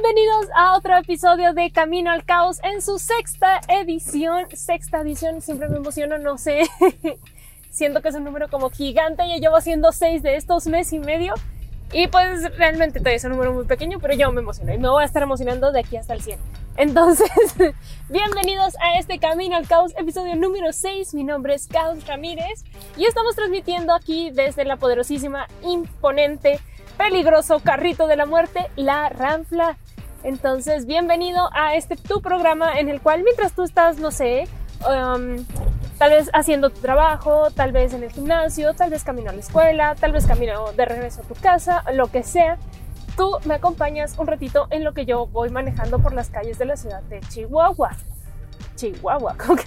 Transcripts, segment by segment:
Bienvenidos a otro episodio de Camino al Caos en su sexta edición. Sexta edición, siempre me emociono, no sé. Siento que es un número como gigante. Ya llevo haciendo seis de estos mes y medio. Y pues realmente todavía es un número muy pequeño, pero yo me emociono y me voy a estar emocionando de aquí hasta el 100. Entonces, bienvenidos a este Camino al Caos, episodio número 6. Mi nombre es Caos Ramírez y estamos transmitiendo aquí desde la poderosísima, imponente, peligroso carrito de la muerte, la Ranfla. Entonces, bienvenido a este tu programa en el cual mientras tú estás, no sé, um, tal vez haciendo tu trabajo, tal vez en el gimnasio, tal vez camino a la escuela, tal vez camino de regreso a tu casa, lo que sea, tú me acompañas un ratito en lo que yo voy manejando por las calles de la ciudad de Chihuahua. Chihuahua, como que,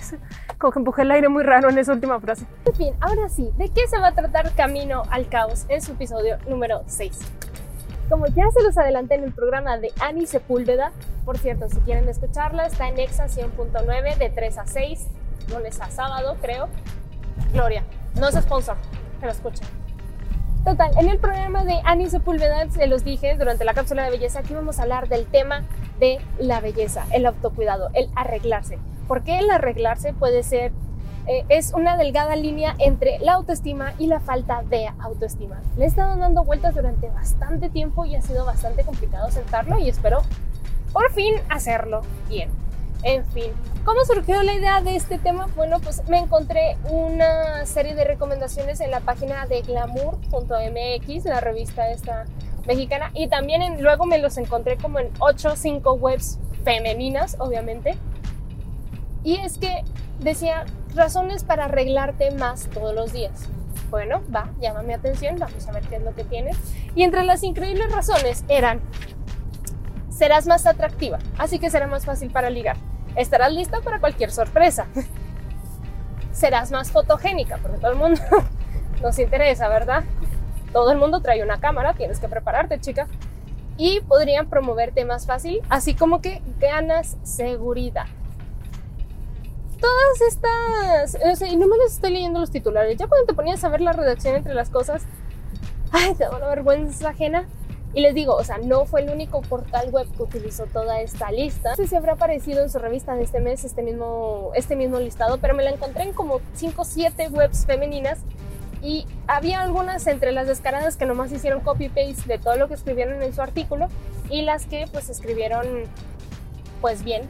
como que empujé el aire muy raro en esa última frase. En fin, ahora sí, ¿de qué se va a tratar Camino al Caos en su episodio número 6? Como ya se los adelanté en el programa de Ani Sepúlveda, por cierto, si quieren escucharla, está en Exa 100.9 de 3 a 6, lunes a sábado, creo. Gloria, no es sponsor, pero escuchen. Total, en el programa de Ani Sepúlveda se los dije durante la cápsula de belleza que íbamos a hablar del tema de la belleza, el autocuidado, el arreglarse. Porque el arreglarse puede ser eh, es una delgada línea entre la autoestima y la falta de autoestima. Le he estado dando vueltas durante bastante tiempo y ha sido bastante complicado sentarlo y espero por fin hacerlo bien. En fin, ¿cómo surgió la idea de este tema? Bueno, pues me encontré una serie de recomendaciones en la página de glamour.mx, la revista esta mexicana, y también luego me los encontré como en 8 o 5 webs femeninas, obviamente. Y es que decía razones para arreglarte más todos los días. Bueno, va, llama mi atención, vamos a ver qué es lo que tiene. Y entre las increíbles razones eran, serás más atractiva, así que será más fácil para ligar estarás lista para cualquier sorpresa. Serás más fotogénica, porque todo el mundo nos interesa, ¿verdad? Todo el mundo trae una cámara, tienes que prepararte, chica. Y podrían promoverte más fácil, así como que ganas seguridad. Todas estas, y no me las estoy leyendo los titulares, ya cuando te ponías a ver la redacción entre las cosas, ay, te da una vergüenza ajena y les digo, o sea, no fue el único portal web que utilizó toda esta lista. No sé si habrá aparecido en su revista de este mes este mismo, este mismo listado, pero me la encontré en como 5 o 7 webs femeninas y había algunas entre las descaradas que nomás hicieron copy-paste de todo lo que escribieron en su artículo y las que pues escribieron pues bien.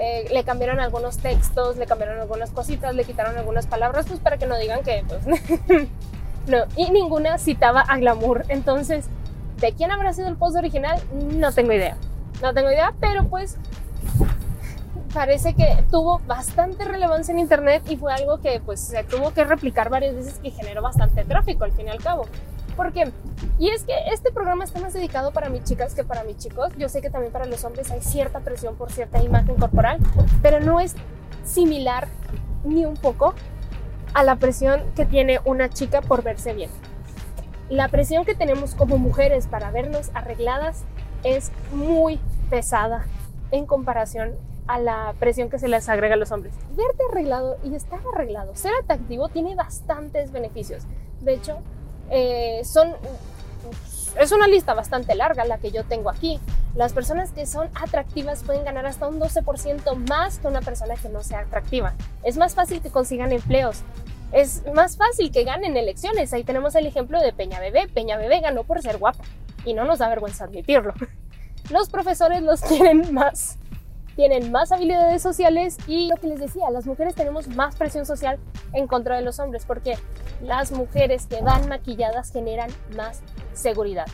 Eh, le cambiaron algunos textos, le cambiaron algunas cositas, le quitaron algunas palabras pues para que no digan que pues no. Y ninguna citaba a Glamour. Entonces ¿De quién habrá sido el post original? No tengo idea. No tengo idea, pero pues parece que tuvo bastante relevancia en internet y fue algo que pues se tuvo que replicar varias veces que generó bastante tráfico al fin y al cabo. ¿Por qué? Y es que este programa está más dedicado para mis chicas que para mis chicos. Yo sé que también para los hombres hay cierta presión por cierta imagen corporal, pero no es similar ni un poco a la presión que tiene una chica por verse bien la presión que tenemos como mujeres para vernos arregladas es muy pesada en comparación a la presión que se les agrega a los hombres. Verte arreglado y estar arreglado, ser atractivo tiene bastantes beneficios. De hecho, eh, son es una lista bastante larga la que yo tengo aquí. Las personas que son atractivas pueden ganar hasta un 12% más que una persona que no sea atractiva. Es más fácil que consigan empleos es más fácil que ganen elecciones. Ahí tenemos el ejemplo de Peña Bebé. Peña Bebé ganó por ser guapa y no nos da vergüenza admitirlo. Los profesores los quieren más, tienen más habilidades sociales y lo que les decía, las mujeres tenemos más presión social en contra de los hombres porque las mujeres que van maquilladas generan más seguridad.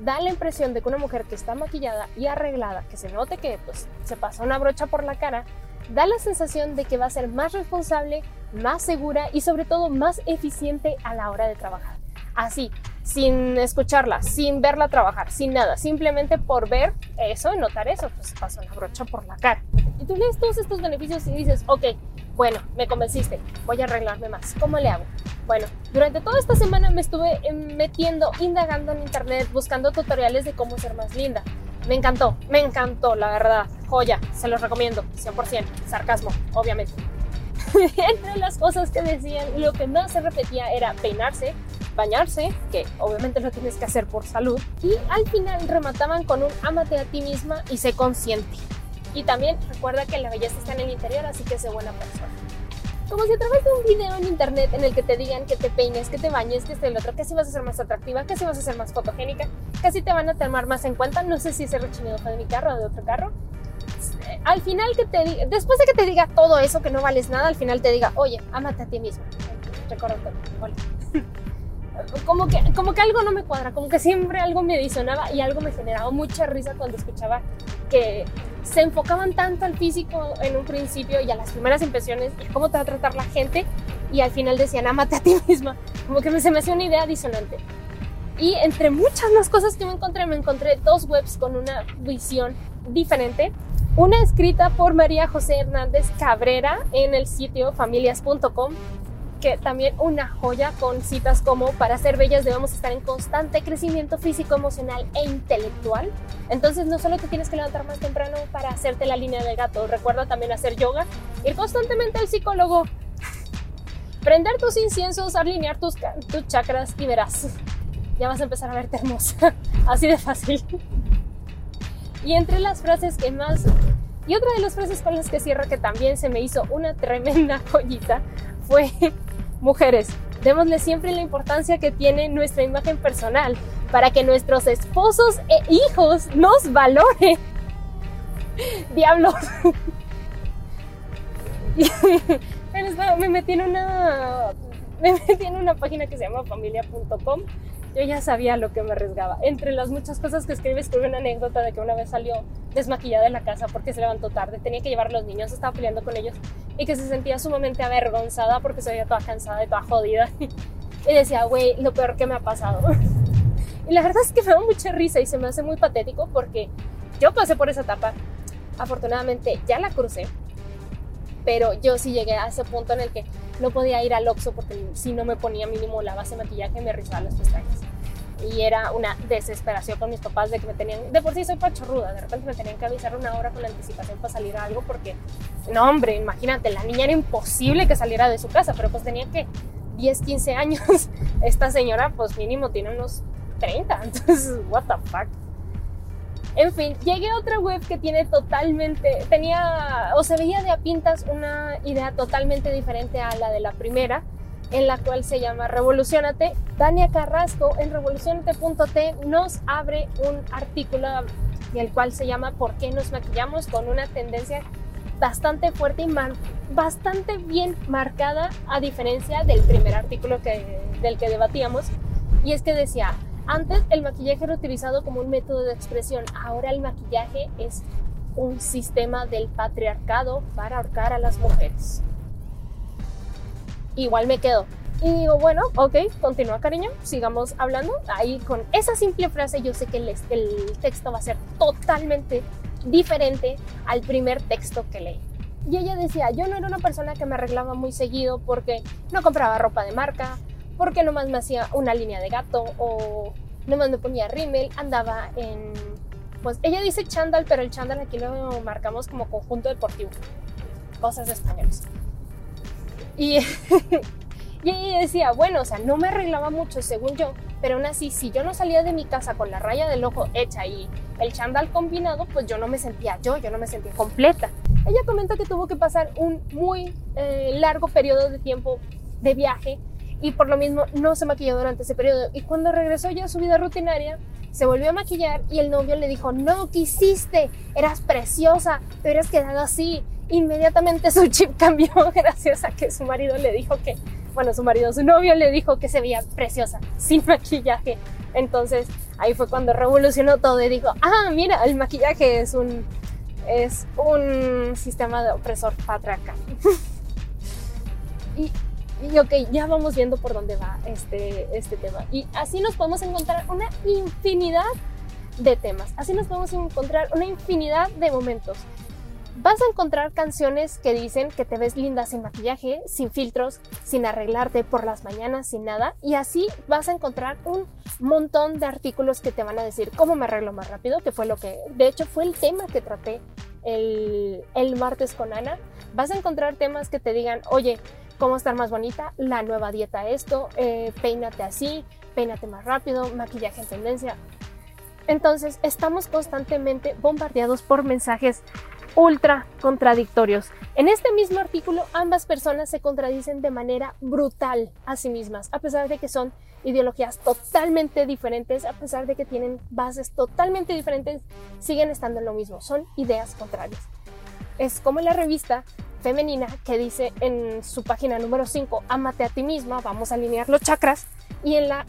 Da la impresión de que una mujer que está maquillada y arreglada, que se note que pues, se pasa una brocha por la cara, da la sensación de que va a ser más responsable, más segura y sobre todo más eficiente a la hora de trabajar. Así, sin escucharla, sin verla trabajar, sin nada, simplemente por ver eso y notar eso, pues pasa una brocha por la cara. Y tú lees todos estos beneficios y dices, ok, bueno, me convenciste, voy a arreglarme más. ¿Cómo le hago? Bueno, durante toda esta semana me estuve metiendo, indagando en internet, buscando tutoriales de cómo ser más linda. Me encantó, me encantó, la verdad. Joya, se los recomiendo, 100%. Sarcasmo, obviamente. Entre las cosas que decían, lo que más se repetía era peinarse, bañarse, que obviamente lo tienes que hacer por salud, y al final remataban con un ámate a ti misma y sé consciente. Y también recuerda que la belleza está en el interior, así que sé buena persona. Como si a través de un video en internet en el que te digan que te peines, que te bañes, que esté el otro, que si vas a ser más atractiva, que si vas a ser más fotogénica, que si te van a tomar más en cuenta, no sé si ese rechinido fue de mi carro o de otro carro. Al final que te diga, después de que te diga todo eso que no vales nada, al final te diga, oye, ámate a ti mismo. Recuerda hola. como que, como que algo no me cuadra, como que siempre algo me disonaba y algo me generaba mucha risa cuando escuchaba que se enfocaban tanto al físico en un principio y a las primeras impresiones y cómo te va a tratar la gente y al final decían, amate a ti misma. Como que se me hacía una idea disonante. Y entre muchas más cosas que me encontré, me encontré dos webs con una visión diferente. Una escrita por María José Hernández Cabrera en el sitio familias.com que también una joya con citas como para ser bellas debemos estar en constante crecimiento físico, emocional e intelectual. Entonces no solo te tienes que levantar más temprano para hacerte la línea del gato, recuerda también hacer yoga, ir constantemente al psicólogo, prender tus inciensos, alinear tus, tus chakras y verás, ya vas a empezar a verte hermosa, así de fácil. Y entre las frases que más... Y otra de las frases con las que cierro que también se me hizo una tremenda joyita fue Mujeres, démosle siempre la importancia que tiene nuestra imagen personal para que nuestros esposos e hijos nos valoren. Diablos. me metí en una me metí en una página que se llama familia.com yo ya sabía lo que me arriesgaba. Entre las muchas cosas que escribe, escribe una anécdota de que una vez salió desmaquillada de la casa porque se levantó tarde, tenía que llevar a los niños, estaba peleando con ellos y que se sentía sumamente avergonzada porque se veía toda cansada y toda jodida. Y decía, güey, lo peor que me ha pasado. Y la verdad es que me da mucha risa y se me hace muy patético porque yo pasé por esa etapa. Afortunadamente ya la crucé, pero yo sí llegué a ese punto en el que no podía ir al Oxxo porque si no me ponía mínimo la base de maquillaje me rizaba las pestañas. Y era una desesperación con mis papás de que me tenían, de por sí soy pachorruda, de repente me tenían que avisar una hora con anticipación para salir a algo porque, no hombre, imagínate, la niña era imposible que saliera de su casa, pero pues tenía que 10, 15 años. Esta señora pues mínimo tiene unos 30, entonces, what the fuck. En fin, llegué a otra web que tiene totalmente, tenía o se veía de a pintas una idea totalmente diferente a la de la primera, en la cual se llama Revolucionate. Dania Carrasco en revolucionate.t nos abre un artículo el cual se llama ¿Por qué nos maquillamos? con una tendencia bastante fuerte y bastante bien marcada a diferencia del primer artículo del que debatíamos. Y es que decía, antes el maquillaje era utilizado como un método de expresión, ahora el maquillaje es un sistema del patriarcado para ahorcar a las mujeres. Igual me quedo. Y digo, bueno, ok, continúa cariño, sigamos hablando. Ahí con esa simple frase yo sé que el, texto va a ser totalmente diferente al primer texto que leí. Y ella decía, yo no era una persona que me arreglaba muy seguido porque no compraba ropa de marca, porque nomás me hacía una línea de gato o nomás me ponía rímel, andaba en... Pues ella dice chándal, pero el chándal aquí lo marcamos como conjunto deportivo. Cosas españolas. Y, y ella decía, bueno, o sea, no me arreglaba mucho según yo, pero aún así, si yo no salía de mi casa con la raya del ojo hecha y el chándal combinado, pues yo no me sentía yo, yo no me sentía completa. Ella comenta que tuvo que pasar un muy eh, largo periodo de tiempo de viaje y por lo mismo no se maquilló durante ese periodo. Y cuando regresó ya a su vida rutinaria, se volvió a maquillar y el novio le dijo, no, ¿qué hiciste? Eras preciosa, te hubieras quedado así. Inmediatamente su chip cambió gracias a que su marido le dijo que, bueno, su marido, su novio le dijo que se veía preciosa, sin maquillaje. Entonces ahí fue cuando revolucionó todo y dijo, ah, mira, el maquillaje es un, es un sistema de opresor patriarcal. y y ok, ya vamos viendo por dónde va este, este tema. Y así nos podemos encontrar una infinidad de temas. Así nos podemos encontrar una infinidad de momentos. Vas a encontrar canciones que dicen que te ves linda sin maquillaje, sin filtros, sin arreglarte por las mañanas, sin nada. Y así vas a encontrar un montón de artículos que te van a decir cómo me arreglo más rápido, que fue lo que, de hecho, fue el tema que traté el, el martes con Ana. Vas a encontrar temas que te digan, oye, cómo estar más bonita, la nueva dieta esto, eh, peínate así, peínate más rápido, maquillaje en tendencia. Entonces estamos constantemente bombardeados por mensajes ultra contradictorios. En este mismo artículo ambas personas se contradicen de manera brutal a sí mismas, a pesar de que son ideologías totalmente diferentes, a pesar de que tienen bases totalmente diferentes, siguen estando en lo mismo, son ideas contrarias. Es como la revista femenina que dice en su página número 5, amate a ti misma, vamos a alinear los chakras, y en la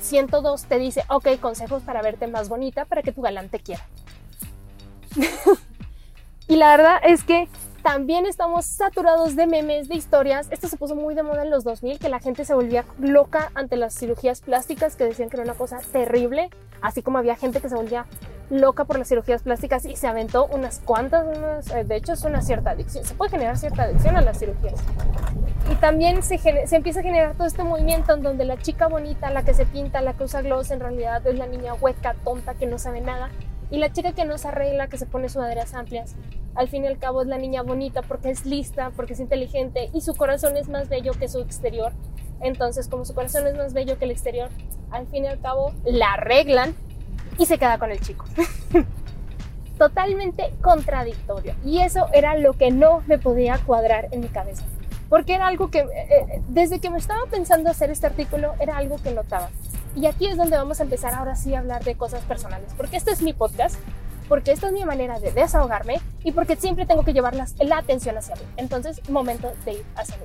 102 te dice, ok, consejos para verte más bonita para que tu galante quiera. y la verdad es que también estamos saturados de memes, de historias. Esto se puso muy de moda en los 2000, que la gente se volvía loca ante las cirugías plásticas, que decían que era una cosa terrible, así como había gente que se volvía loca por las cirugías plásticas y se aventó unas cuantas, eh, de hecho es una cierta adicción, se puede generar cierta adicción a las cirugías. Y también se, se empieza a generar todo este movimiento en donde la chica bonita, la que se pinta, la que usa gloss, en realidad es la niña hueca, tonta, que no sabe nada. Y la chica que no se arregla, que se pone sudaderas amplias, al fin y al cabo es la niña bonita porque es lista, porque es inteligente y su corazón es más bello que su exterior. Entonces, como su corazón es más bello que el exterior, al fin y al cabo la arreglan y se queda con el chico. Totalmente contradictorio. Y eso era lo que no me podía cuadrar en mi cabeza. Porque era algo que, eh, eh, desde que me estaba pensando hacer este artículo, era algo que notaba. Y aquí es donde vamos a empezar ahora sí a hablar de cosas personales. Porque este es mi podcast, porque esta es mi manera de desahogarme y porque siempre tengo que llevar la atención hacia mí. Entonces, momento de ir hacia mí.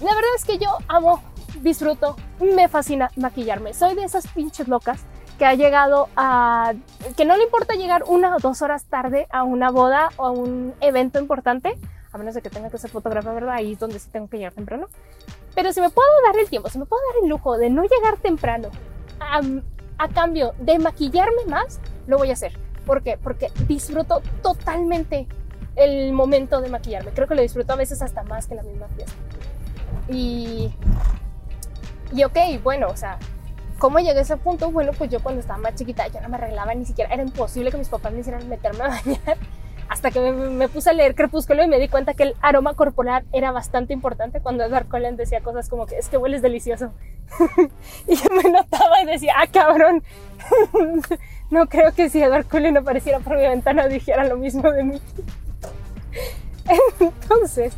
La verdad es que yo amo, disfruto, me fascina maquillarme. Soy de esas pinches locas que ha llegado a... que no le importa llegar una o dos horas tarde a una boda o a un evento importante, a menos de que tenga que ser fotógrafa, ¿verdad? Ahí es donde sí tengo que llegar temprano. Pero si me puedo dar el tiempo, si me puedo dar el lujo de no llegar temprano a, a cambio de maquillarme más, lo voy a hacer. ¿Por qué? Porque disfruto totalmente el momento de maquillarme. Creo que lo disfruto a veces hasta más que la misma fiesta. Y, y ok, bueno, o sea, ¿Cómo llegué a ese punto? Bueno, pues yo cuando estaba más chiquita yo no me arreglaba ni siquiera, era imposible que mis papás me hicieran meterme a bañar hasta que me, puse a leer Crepúsculo y me di cuenta que el aroma corporal era bastante importante cuando Edward Cullen decía cosas como que es que hueles delicioso. y yo me notaba y decía, ah, cabrón, no creo que si Edward Cullen apareciera por mi ventana dijera lo mismo de mí. Entonces,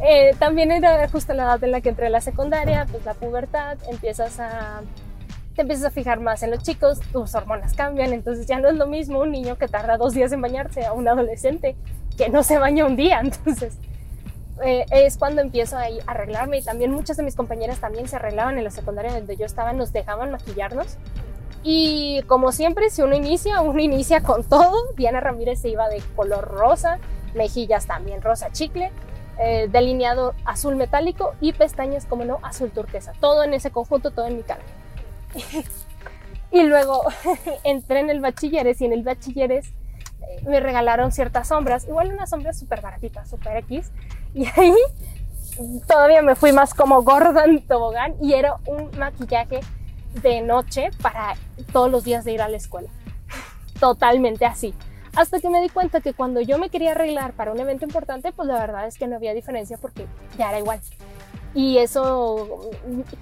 eh, también era justo la edad en la que entré a la secundaria, pues la pubertad, empiezas a te empiezas a fijar más en los chicos, tus hormonas cambian, entonces ya no es lo mismo un niño que tarda dos días en bañarse a un adolescente que no se baña un día, entonces eh, es cuando empiezo a arreglarme. Y también muchas de mis compañeras también se arreglaban en la secundaria donde yo estaba, nos dejaban maquillarnos. Y como siempre si uno inicia, uno inicia con todo, Diana Ramírez se iba de color rosa, mejillas también rosa chicle, eh, delineado azul metálico y pestañas como no azul turquesa, todo en ese conjunto, todo en mi cara. Y luego entré en el bachilleres y en el bachilleres eh, me regalaron ciertas sombras, igual unas sombras súper baratitas, súper X. Y ahí todavía me fui más como Gordon tobogán y era un maquillaje de noche para todos los días de ir a la escuela. Totalmente así. Hasta que me di cuenta que cuando yo me quería arreglar para un evento importante, pues la verdad es que no había diferencia porque ya era igual. Y eso,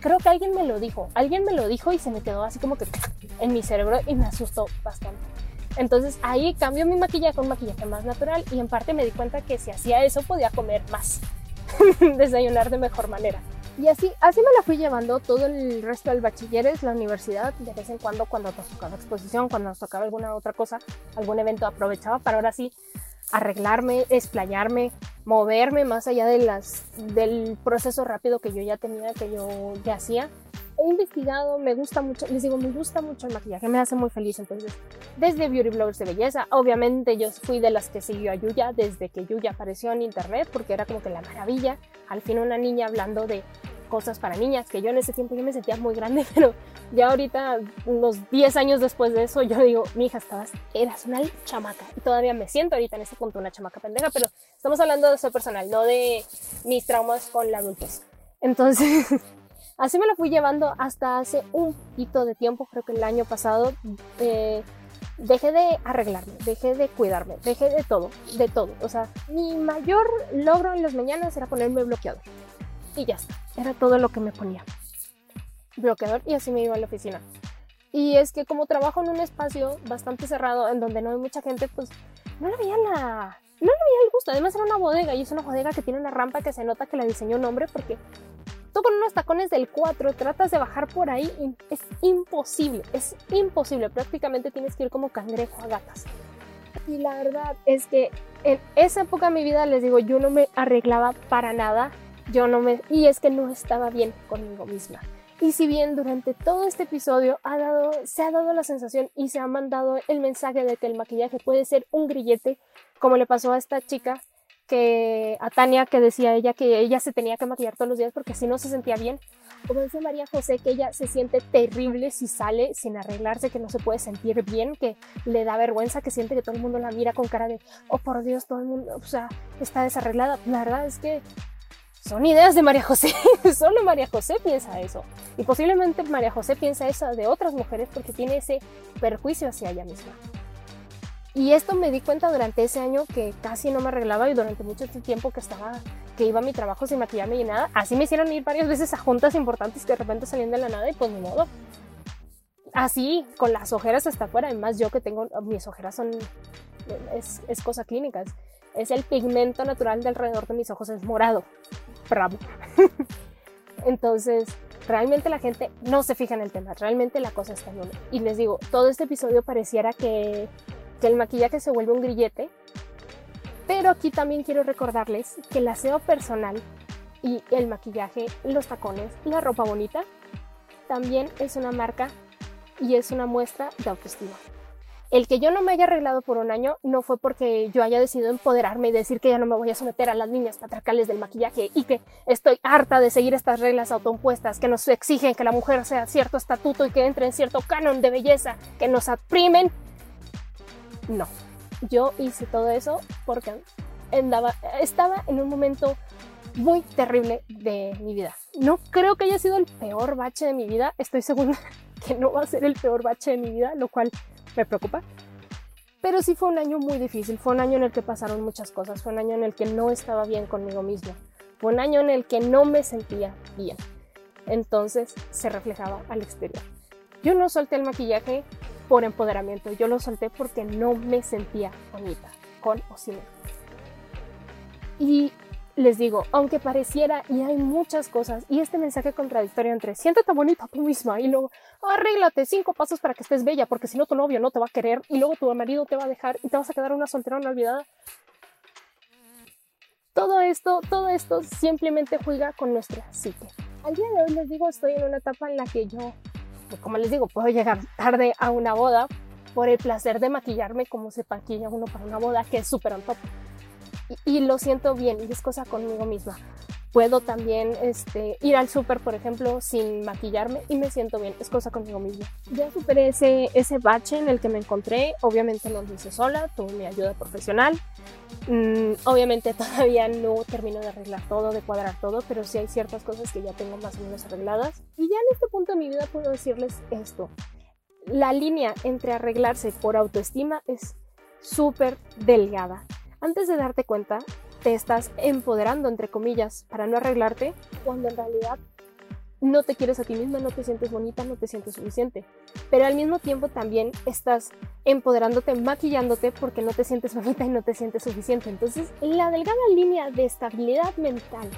creo que alguien me lo dijo, alguien me lo dijo y se me quedó así como que en mi cerebro y me asustó bastante. Entonces ahí cambio mi maquillaje con maquillaje más natural y en parte me di cuenta que si hacía eso podía comer más, desayunar de mejor manera. Y así, así me la fui llevando todo el resto del bachilleres, la universidad, de vez en cuando cuando nos tocaba exposición, cuando nos tocaba alguna otra cosa, algún evento aprovechaba para ahora sí arreglarme, explayarme, moverme más allá de las, del proceso rápido que yo ya tenía, que yo ya hacía. He investigado, me gusta mucho, les digo, me gusta mucho el maquillaje, me hace muy feliz. Entonces, desde beauty bloggers de belleza, obviamente yo fui de las que siguió a Yuya desde que Yuya apareció en internet, porque era como que la maravilla. Al fin, una niña hablando de cosas para niñas, que yo en ese tiempo yo me sentía muy grande, pero ya ahorita, unos 10 años después de eso, yo digo, mi hija, estabas, eras una chamaca. Y todavía me siento ahorita en ese punto una chamaca pendeja, pero estamos hablando de eso personal, no de mis traumas con la adultez. Entonces, así me lo fui llevando hasta hace un poquito de tiempo, creo que el año pasado. Eh, dejé de arreglarme, dejé de cuidarme, dejé de todo, de todo. O sea, mi mayor logro en las mañanas era ponerme bloqueador y ya está. Era todo lo que me ponía. Bloqueador y así me iba a la oficina. Y es que como trabajo en un espacio bastante cerrado en donde no hay mucha gente, pues no le veía la... No le veía el gusto. Además era una bodega y es una bodega que tiene una rampa que se nota que la diseñó un hombre porque tú con unos tacones del 4 tratas de bajar por ahí es imposible, es imposible. Prácticamente tienes que ir como cangrejo a gatas. Y la verdad es que en esa época de mi vida, les digo, yo no me arreglaba para nada. Yo no me... Y es que no estaba bien conmigo misma. Y si bien durante todo este episodio ha dado, se ha dado la sensación y se ha mandado el mensaje de que el maquillaje puede ser un grillete, como le pasó a esta chica, que a Tania, que decía ella que ella se tenía que maquillar todos los días porque si no se sentía bien. Como dice María José, que ella se siente terrible si sale sin arreglarse, que no se puede sentir bien, que le da vergüenza, que siente que todo el mundo la mira con cara de, oh por Dios, todo el mundo, o sea, está desarreglada. La verdad es que son ideas de María José. Solo María José piensa eso. Y posiblemente María José piensa eso de otras mujeres porque tiene ese perjuicio hacia ella misma. Y esto me di cuenta durante ese año que casi no me arreglaba y durante mucho tiempo que estaba, que iba a mi trabajo sin maquillarme y nada. Así me hicieron ir varias veces a juntas importantes que de repente salían de la nada y pues ni modo. Así, con las ojeras hasta afuera. Además, yo que tengo, mis ojeras son, es, es cosa clínica. Es, el pigmento natural de alrededor de mis ojos, es morado. Bravo. Entonces, realmente la gente no se fija en el tema, realmente la cosa está en uno. Y les digo, todo este episodio pareciera que, que el maquillaje se vuelve un grillete, pero aquí también quiero recordarles que el aseo personal y el maquillaje, los tacones, la ropa bonita, también es una marca y es una muestra de autoestima. El que yo no me haya arreglado por un año no fue porque yo haya decidido empoderarme y decir que ya no me voy a someter a las líneas patriarcales del maquillaje y que estoy harta de seguir estas reglas autoimpuestas que nos exigen que la mujer sea cierto estatuto y que entre en cierto canon de belleza, que nos aprimen. No, yo hice todo eso porque andaba, estaba en un momento muy terrible de mi vida. No creo que haya sido el peor bache de mi vida, estoy segura que no va a ser el peor bache de mi vida, lo cual me preocupa. Pero sí fue un año muy difícil, fue un año en el que pasaron muchas cosas, fue un año en el que no estaba bien conmigo mismo, fue un año en el que no me sentía bien. Entonces se reflejaba al exterior. Yo no solté el maquillaje por empoderamiento, yo lo solté porque no me sentía bonita, con o sin él. Y les digo, aunque pareciera y hay muchas cosas y este mensaje contradictorio entre siéntate bonita tú misma y luego arréglate cinco pasos para que estés bella porque si no tu novio no te va a querer y luego tu marido te va a dejar y te vas a quedar una solterona olvidada. Todo esto, todo esto simplemente juega con nuestra psique. Al día de hoy les digo, estoy en una etapa en la que yo, pues, como les digo, puedo llegar tarde a una boda por el placer de maquillarme como se maquilla uno para una boda que es súper on top y, lo siento bien y es cosa conmigo misma. Puedo también este, ir al súper, por ejemplo, sin maquillarme y me siento bien, es cosa conmigo misma. Ya superé ese, ese bache en el que me encontré, obviamente no lo hice sola, tuve mi ayuda profesional. Mm, obviamente todavía no termino de arreglar todo, de cuadrar todo, pero sí hay ciertas cosas que ya tengo más o menos arregladas. Y ya en este punto de mi vida puedo decirles esto. La línea entre arreglarse por autoestima es súper delgada antes de darte cuenta, te estás empoderando, entre comillas, para no arreglarte, cuando en realidad no te quieres a ti misma, no te sientes bonita, no te sientes suficiente. Pero al mismo tiempo también estás empoderándote, maquillándote porque no te sientes bonita y no te sientes suficiente. Entonces, la delgada línea de estabilidad mental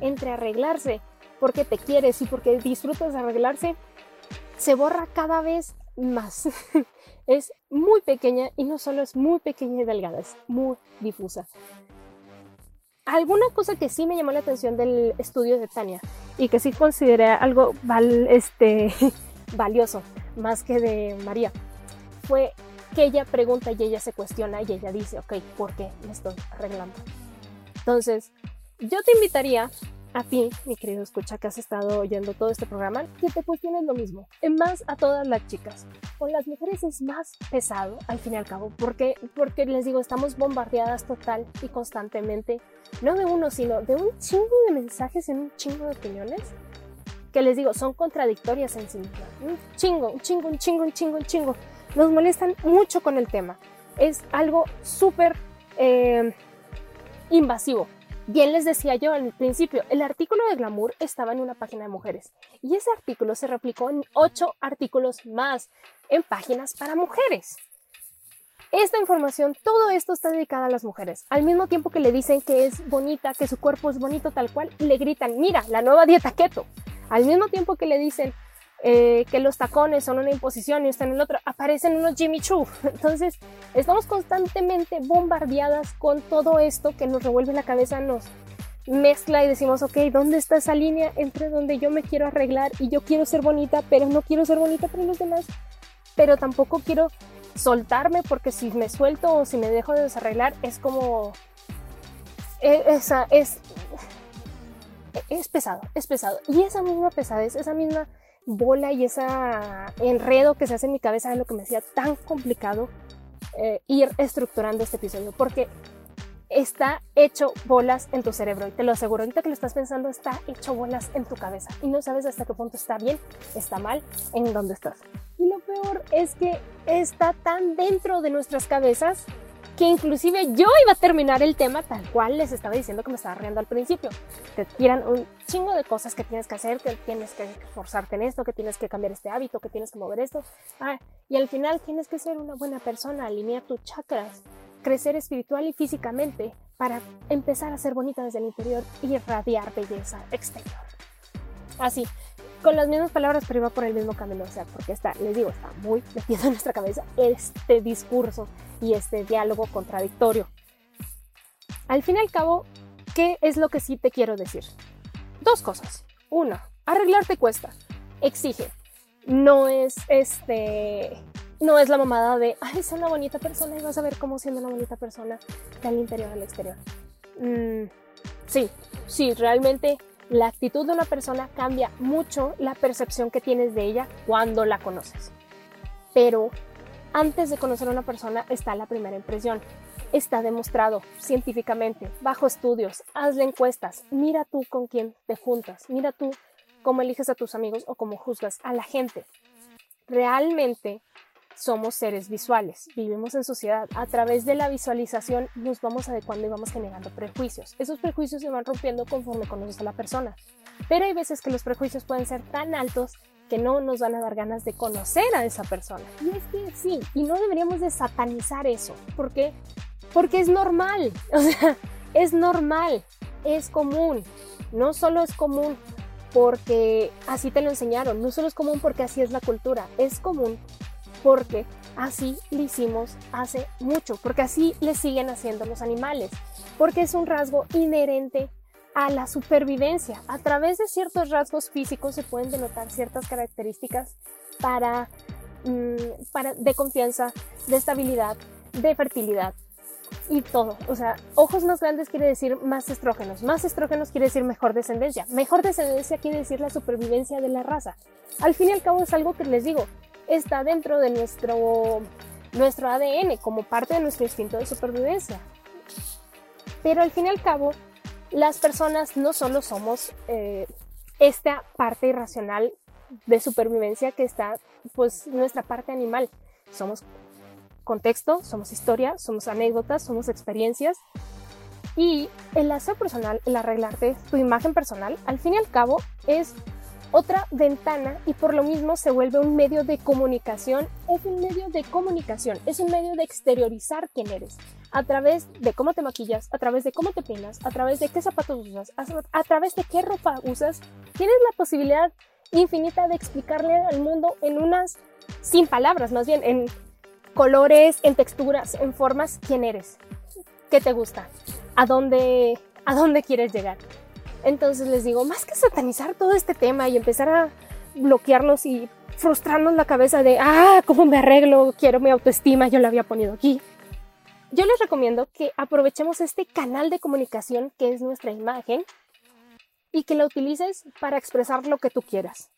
entre arreglarse porque te quieres y porque disfrutas de arreglarse se borra cada vez más. es muy pequeña y no solo es muy pequeña y delgada, es muy difusa. Alguna cosa que sí me llamó la atención del estudio de Tania y que sí consideré algo este, valioso más que de María fue que ella pregunta y ella se cuestiona y ella dice, ok, ¿por qué me estoy arreglando? Entonces, yo te invitaría a ti, mi querido escucha, que has estado oyendo todo este programa, que te cuestiones lo mismo. En más a todas las chicas. Con las mujeres es más pesado, al fin y al cabo, porque, porque les digo, estamos bombardeadas total y constantemente, no de uno, sino de un chingo de mensajes en un chingo de opiniones, que les digo, son contradictorias en sí mismas. Un chingo, un chingo, un chingo, un chingo, un chingo. Nos molestan mucho con el tema. Es algo súper eh, invasivo Bien les decía yo al principio, el artículo de Glamour estaba en una página de mujeres y ese artículo se replicó en ocho artículos más en páginas para mujeres. Esta información, todo esto está dedicado a las mujeres. Al mismo tiempo que le dicen que es bonita, que su cuerpo es bonito tal cual, le gritan, mira, la nueva dieta keto. Al mismo tiempo que le dicen eh, que los tacones son una imposición y están en el otro, aparecen unos Jimmy Choo. Entonces, estamos constantemente bombardeadas con todo esto que nos revuelve la cabeza, nos mezcla y decimos, ok, ¿dónde está esa línea entre donde yo me quiero arreglar y yo quiero ser bonita, pero no quiero ser bonita para los demás? Pero tampoco quiero soltarme porque si me suelto o si me dejo de desarreglar es como e, esa es es pesado, es pesado. Y esa misma pesadez, esa misma bola y ese enredo que se hace en mi cabeza es lo que me hacía tan complicado eh, ir estructurando este episodio, porque está hecho bolas en tu cerebro y te lo aseguro, ahorita que lo estás pensando está hecho bolas en tu cabeza y no sabes hasta qué punto está bien, está mal, en dónde estás. Y lo peor es que está tan dentro de nuestras cabezas que inclusive yo iba a terminar el tema tal cual les estaba diciendo que me estaba riendo al principio. Te tiran un chingo de cosas que tienes que hacer, que tienes que forzarte en esto, que tienes que cambiar este hábito, que tienes que mover esto. Ah, y al final tienes que ser una buena persona, alinear tus chakras, crecer espiritual y físicamente para empezar a ser bonita desde el interior y irradiar belleza exterior. Así, con las mismas palabras, pero iba por el mismo camino, o sea, porque está, les digo, está muy metido en nuestra cabeza este discurso y este diálogo contradictorio. Al fin y al cabo, ¿qué es lo que sí te quiero decir? Dos cosas. Una, arreglarte cuesta, exige. No es este, no es la mamada de, ay, es una bonita persona y vas a ver cómo siendo una bonita persona del interior al exterior. Mm, sí, sí, realmente la actitud de una persona cambia mucho la percepción que tienes de ella cuando la conoces. Pero antes de conocer a una persona está la primera impresión. Está demostrado científicamente, bajo estudios, hazle encuestas, mira tú con quién te juntas, mira tú cómo eliges a tus amigos o cómo juzgas a la gente. Realmente somos seres visuales, vivimos en sociedad. A través de la visualización nos vamos adecuando y vamos generando prejuicios. Esos prejuicios se van rompiendo conforme conoces a la persona. Pero hay veces que los prejuicios pueden ser tan altos que no nos van a dar ganas de conocer a esa persona. Y es que sí, y no deberíamos de satanizar eso. ¿Por qué? Porque es normal. O sea, es normal, es común. No solo es común porque así te lo enseñaron, no solo es común porque así es la cultura, es común porque así lo hicimos hace mucho, porque así le siguen haciendo los animales, porque es un rasgo inherente a la supervivencia. A través de ciertos rasgos físicos se pueden denotar ciertas características para, mm, para de confianza, de estabilidad, de fertilidad y todo. O sea, ojos más grandes quiere decir más estrógenos, más estrógenos quiere decir mejor descendencia, mejor descendencia quiere decir la supervivencia de la raza. Al fin y al cabo es algo que les digo, está dentro de nuestro, nuestro ADN como parte de nuestro instinto de supervivencia. Pero al fin y al cabo, las personas no solo somos eh, esta parte irracional de supervivencia que está, pues, nuestra parte animal. Somos contexto, somos historia, somos anécdotas, somos experiencias. Y el hacer personal, el arreglarte tu imagen personal, al fin y al cabo, es otra ventana y por lo mismo se vuelve un medio de comunicación. Es un medio de comunicación, es un medio de exteriorizar quién eres. A través de cómo te maquillas, a través de cómo te peinas, a través de qué zapatos usas, a, través de qué ropa usas, tienes la posibilidad infinita de explicarle al mundo en unas, sin palabras más bien, en colores, en texturas, en formas, quién eres, qué te gusta, a dónde, a dónde quieres llegar. Entonces les digo, más que satanizar todo este tema y empezar a bloquearnos y frustrarnos la cabeza de, ah, ¿cómo me arreglo? Quiero mi autoestima, yo la había ponido aquí. Yo les recomiendo que aprovechemos este canal de comunicación que es nuestra imagen y que la utilices para expresar lo que tú quieras.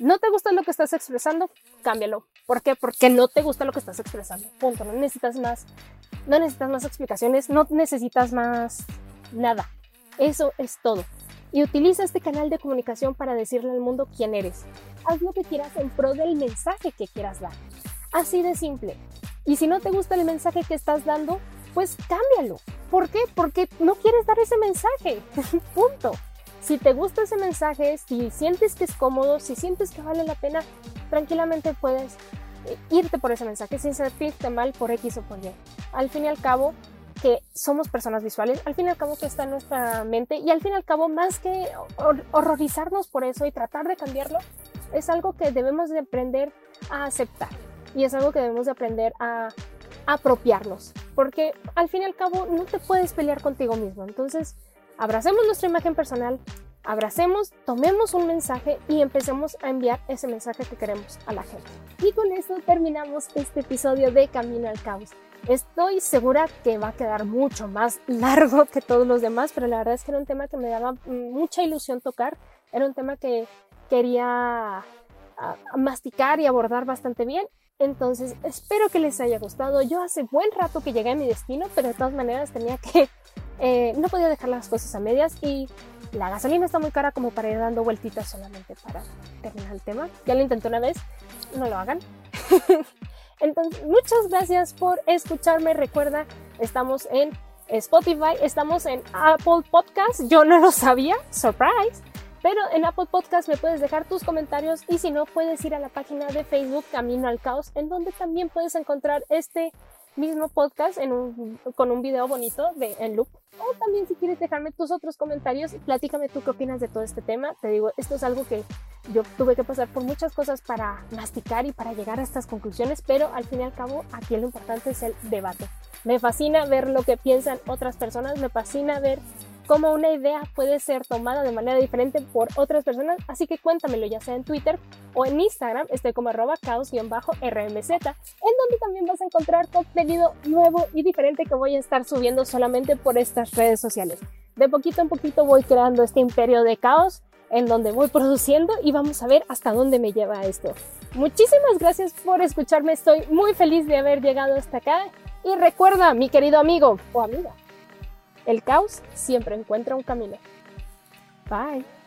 ¿No te gusta lo que estás expresando? Cámbialo. ¿Por qué? Porque no te gusta lo que estás expresando. Punto. No necesitas más. No necesitas más explicaciones. No necesitas más nada. Eso es todo y utiliza este canal de comunicación para decirle al mundo quién eres. Haz lo que quieras en pro del mensaje que quieras dar. Así de simple. Y si no te gusta el mensaje que estás dando, pues cámbialo. ¿Por qué? Porque no quieres dar ese mensaje. Punto. Si te gusta ese mensaje, si sientes que es cómodo, si sientes que vale la pena, tranquilamente puedes eh, irte por ese mensaje sin sentirte mal por X o por Y. Al fin y al cabo, que somos personas visuales, al fin y al cabo que está en nuestra mente y al fin y al cabo más que horrorizarnos por eso y tratar de cambiarlo, es algo que debemos de aprender a aceptar y es algo que debemos de aprender a apropiarnos, porque al fin y al cabo no te puedes pelear contigo mismo, entonces abracemos nuestra imagen personal, abracemos, tomemos un mensaje y empecemos a enviar ese mensaje que queremos a la gente. Y con eso terminamos este episodio de Camino al Caos. Estoy segura que va a quedar mucho más largo que todos los demás, pero la verdad es que era un tema que me daba mucha ilusión tocar. Era un tema que quería ah, masticar y abordar bastante bien. Entonces, espero que les haya gustado. Yo hace buen rato que llegué a mi destino, pero de todas maneras tenía que... Eh, no podía dejar las cosas a medias y la gasolina está muy cara como para ir dando vueltitas solamente para terminar el tema. Ya lo intenté una vez, no lo hagan. Entonces, muchas gracias por escucharme. Recuerda, estamos en Spotify, estamos en Apple Podcast. Yo no lo sabía, surprise. Pero en Apple Podcast me puedes dejar tus comentarios y si no, puedes ir a la página de Facebook Camino al Caos, en donde también puedes encontrar este mismo podcast con un video bonito de en loop. O también si quieres dejarme tus otros comentarios platícame tú qué opinas de todo este tema. Te digo, esto es algo que yo tuve que pasar por muchas cosas para masticar y para llegar a estas conclusiones, pero al fin y al cabo aquí lo importante es el debate. Me fascina ver lo que piensan otras personas, me fascina ver cómo una idea puede ser tomada de manera diferente por otras personas, así que cuéntamelo ya sea en Twitter o en Instagram, estoy como arroba caos-rmz, en donde también vas a encontrar contenido nuevo y diferente que voy a estar subiendo solamente por estas redes sociales. De poquito en poquito voy creando este imperio de caos en donde voy produciendo y vamos a ver hasta dónde me lleva esto. Muchísimas gracias por escucharme, estoy muy feliz de haber llegado hasta acá y recuerda, mi querido amigo o amiga, el caos siempre encuentra un camino. Bye.